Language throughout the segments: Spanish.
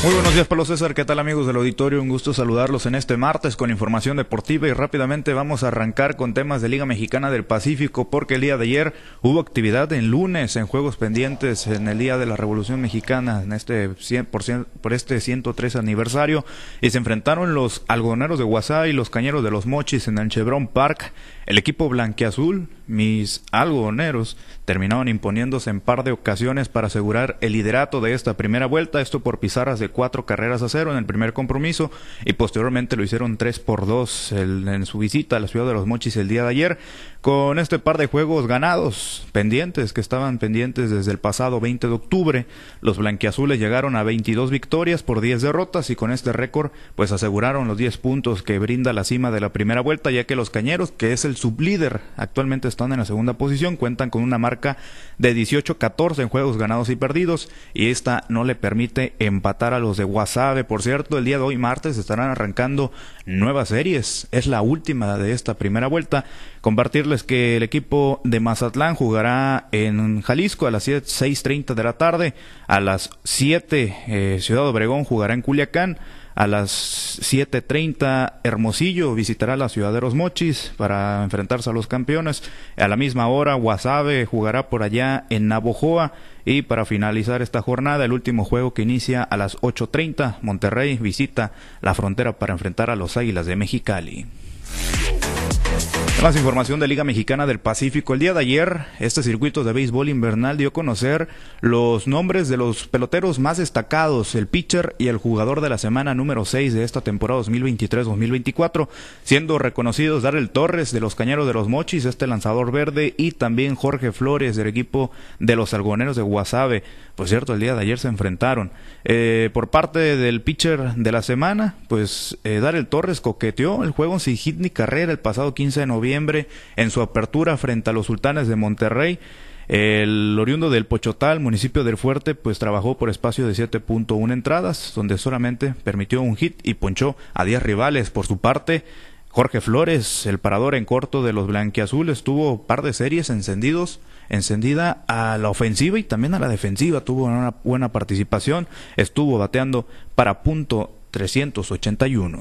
Muy buenos días, Pablo César. ¿Qué tal, amigos del auditorio? Un gusto saludarlos en este martes con información deportiva y rápidamente vamos a arrancar con temas de Liga Mexicana del Pacífico porque el día de ayer hubo actividad en lunes en juegos pendientes en el Día de la Revolución Mexicana en este 100 por, este 103 aniversario y se enfrentaron los algodoneros de Guasá y los cañeros de los Mochis en el Chevron Park. El equipo blanquiazul, mis algodoneros, terminaron imponiéndose en par de ocasiones para asegurar el liderato de esta primera vuelta, esto por pizarras de cuatro carreras a cero en el primer compromiso y posteriormente lo hicieron tres por dos en su visita a la ciudad de los Mochis el día de ayer con este par de juegos ganados pendientes que estaban pendientes desde el pasado 20 de octubre. Los blanquiazules llegaron a 22 victorias por 10 derrotas y con este récord pues aseguraron los 10 puntos que brinda la cima de la primera vuelta ya que los cañeros que es el sublíder actualmente están en la segunda posición cuentan con una marca de 18-14 en juegos ganados y perdidos y esta no le permite empatar a los de Guasave. Por cierto, el día de hoy martes estarán arrancando nuevas series. Es la última de esta primera vuelta. Compartirles que el equipo de Mazatlán jugará en Jalisco a las 6.30 de la tarde. A las 7 eh, Ciudad Obregón jugará en Culiacán. A las 7.30 Hermosillo visitará la Ciudad de los Mochis para enfrentarse a los campeones. A la misma hora Guasave jugará por allá en Navojoa. Y para finalizar esta jornada, el último juego que inicia a las 8.30, Monterrey visita la frontera para enfrentar a los Águilas de Mexicali. Más información de Liga Mexicana del Pacífico. El día de ayer, este circuito de béisbol invernal dio a conocer los nombres de los peloteros más destacados, el pitcher y el jugador de la semana número 6 de esta temporada 2023-2024, siendo reconocidos Darrell Torres de los Cañeros de los Mochis, este lanzador verde, y también Jorge Flores del equipo de los Algoneros de Guasave. Por cierto, el día de ayer se enfrentaron. Eh, por parte del pitcher de la semana, pues eh, Darrell Torres coqueteó el juego sin hit ni carrera el pasado 15 de noviembre en su apertura frente a los Sultanes de Monterrey. El oriundo del Pochotal, municipio del Fuerte, pues trabajó por espacio de 7.1 entradas, donde solamente permitió un hit y ponchó a 10 rivales. Por su parte, Jorge Flores, el parador en corto de los blanquiazules, tuvo par de series encendidos encendida a la ofensiva y también a la defensiva. Tuvo una buena participación. Estuvo bateando para punto 381.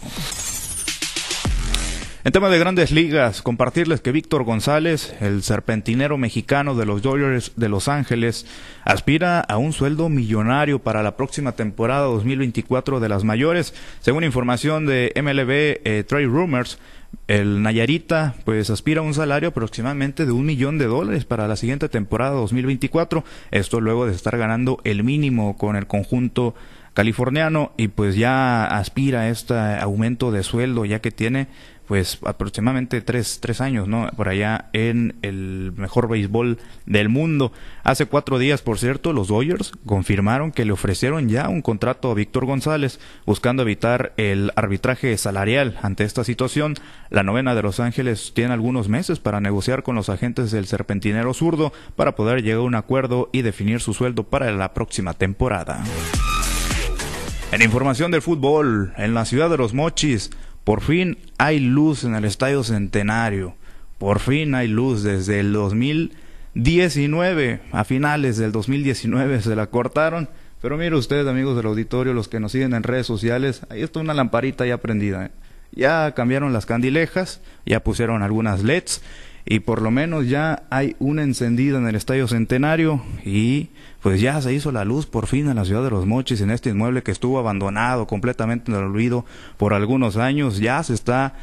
En tema de grandes ligas, compartirles que Víctor González, el serpentinero mexicano de los Dodgers de Los Ángeles, aspira a un sueldo millonario para la próxima temporada 2024 de las mayores. Según información de MLB eh, Trade Rumors, el Nayarita pues aspira a un salario aproximadamente de un millón de dólares para la siguiente temporada 2024. Esto luego de estar ganando el mínimo con el conjunto californiano y pues ya aspira a este aumento de sueldo ya que tiene pues aproximadamente tres, tres años, ¿no? Por allá en el mejor béisbol del mundo. Hace cuatro días, por cierto, los Dodgers confirmaron que le ofrecieron ya un contrato a Víctor González, buscando evitar el arbitraje salarial ante esta situación. La novena de Los Ángeles tiene algunos meses para negociar con los agentes del serpentinero zurdo para poder llegar a un acuerdo y definir su sueldo para la próxima temporada. En información del fútbol, en la ciudad de Los Mochis, por fin hay luz en el Estadio Centenario. Por fin hay luz desde el 2019. A finales del 2019 se la cortaron. Pero mire ustedes, amigos del auditorio, los que nos siguen en redes sociales, ahí está una lamparita ya prendida. ¿eh? Ya cambiaron las candilejas, ya pusieron algunas LEDs y por lo menos ya hay una encendida en el Estadio Centenario y pues ya se hizo la luz por fin en la ciudad de Los Mochis, en este inmueble que estuvo abandonado completamente en el olvido por algunos años, ya se está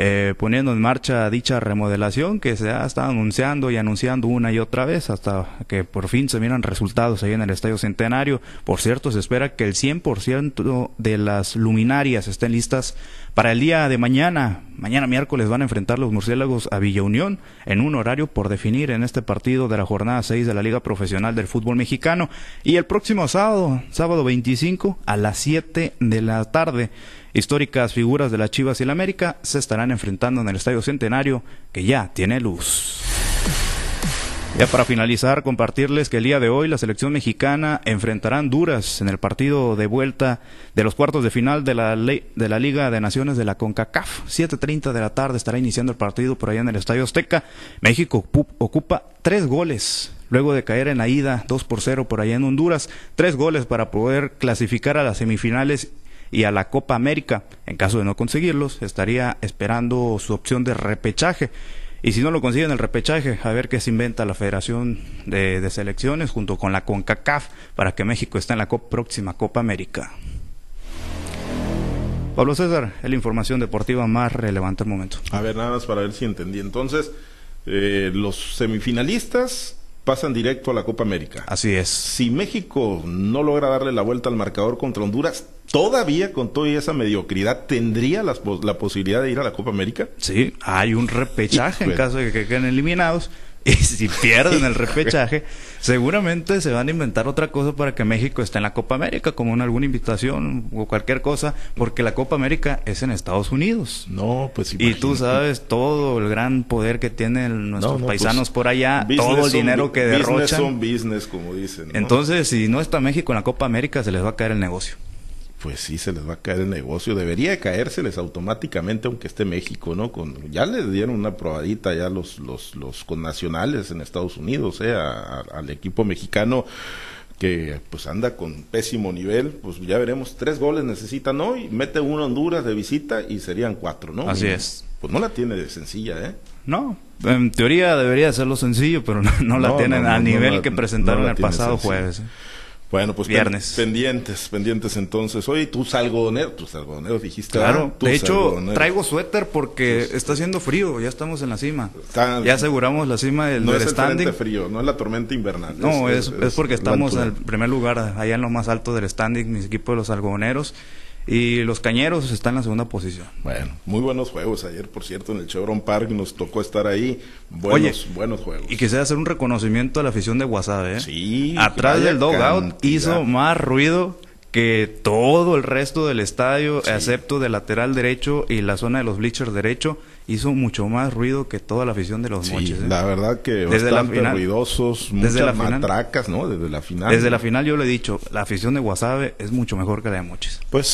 eh, poniendo en marcha dicha remodelación que se ha estado anunciando y anunciando una y otra vez hasta que por fin se miran resultados ahí en el Estadio Centenario. Por cierto, se espera que el 100% de las luminarias estén listas para el día de mañana. Mañana miércoles van a enfrentar los murciélagos a Villa Unión en un horario por definir en este partido de la jornada 6 de la Liga Profesional del Fútbol Mexicano. Y el próximo sábado, sábado 25 a las 7 de la tarde Históricas figuras de las Chivas y el América se estarán enfrentando en el Estadio Centenario, que ya tiene luz. Ya para finalizar, compartirles que el día de hoy la selección mexicana enfrentará a Honduras en el partido de vuelta de los cuartos de final de la, de la Liga de Naciones de la CONCACAF. 7.30 de la tarde estará iniciando el partido por allá en el Estadio Azteca. México ocupa tres goles luego de caer en la ida 2 por 0 por allá en Honduras. Tres goles para poder clasificar a las semifinales y a la Copa América. En caso de no conseguirlos, estaría esperando su opción de repechaje. Y si no lo consiguen el repechaje, a ver qué se inventa la Federación de, Selecciones junto con la CONCACAF para que México esté en la próxima Copa América. Pablo César, es la información deportiva más relevante al momento. A ver, nada más para ver si entendí. Entonces, eh, los semifinalistas pasan directo a la Copa América. Así es. Si México no logra darle la vuelta al marcador contra Honduras, todavía con toda esa mediocridad tendría la, la posibilidad de ir a la Copa América. Sí, hay un repechaje en caso de que queden eliminados. Y si pierden el repechaje, seguramente se van a inventar otra cosa para que México esté en la Copa América, como en alguna invitación o cualquier cosa, porque la Copa América es en Estados Unidos. No, pues Y tú sabes todo el gran poder que tienen nuestros pues, paisanos por allá, todo el dinero que derrochan. Business son business, como dicen. Entonces, si no está México en la Copa América, se les va a caer el negocio pues sí se les va a caer el negocio. Debería caérseles automáticamente aunque esté México, ¿no? Con, ya les dieron una probadita ya los, los, los connacionales en Estados Unidos, ¿eh? al equipo mexicano que pues anda con pésimo nivel, pues ya veremos, tres goles necesitan hoy, mete uno Honduras de visita y serían cuatro, ¿no? Así es. Pues no la tiene de sencilla, ¿eh? No, en teoría debería serlo sencillo, pero no, la tienen al nivel que presentaron el pasado jueves. ¿eh? Bueno, pues Viernes. pendientes, pendientes entonces. Oye, tus algodoneros, tus algodoneros dijiste. Claro, de hecho traigo suéter porque está haciendo frío, ya estamos en la cima. ya aseguramos la cima del, no es el standing. frío, no es la tormenta invernal. No, es, es, porque estamos en el primer lugar, allá en lo más alto del standing, mis equipos de los algodoneros. Y los Cañeros están en la segunda posición. Bueno, muy buenos juegos ayer, por cierto, en el Chevron Park nos tocó estar ahí. Buenos, buenos juegos. Y quisiera hacer un reconocimiento a la afición de WhatsApp, ¿eh? Sí. Atrás del dogout hizo más ruido que todo el resto del estadio, excepto del lateral derecho y la zona de los bleachers derecho, hizo mucho más ruido que toda la afición de los sí, moches. ¿eh? La verdad que desde la final, ruidosos, desde la matracas, ¿no? Desde la final. Desde la final yo le he dicho, la afición de Guasave es mucho mejor que la de moches. Pues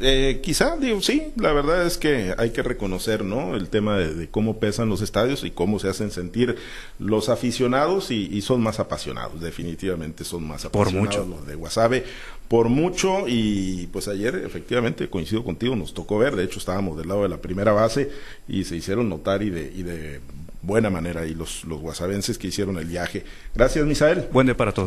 eh, quizá, digo, sí, la verdad es que hay que reconocer, ¿no? El tema de, cómo pesan los estadios y cómo se hacen sentir los aficionados y, son más apasionados, definitivamente son más apasionados por mucho. los de Guasave, por mucho y pues ayer efectivamente coincido contigo, nos tocó ver, de hecho estábamos del lado de la primera base y se hicieron notar y de, y de buena manera y los, los guasavenses que hicieron el viaje. Gracias, Misael. Buen día para todos.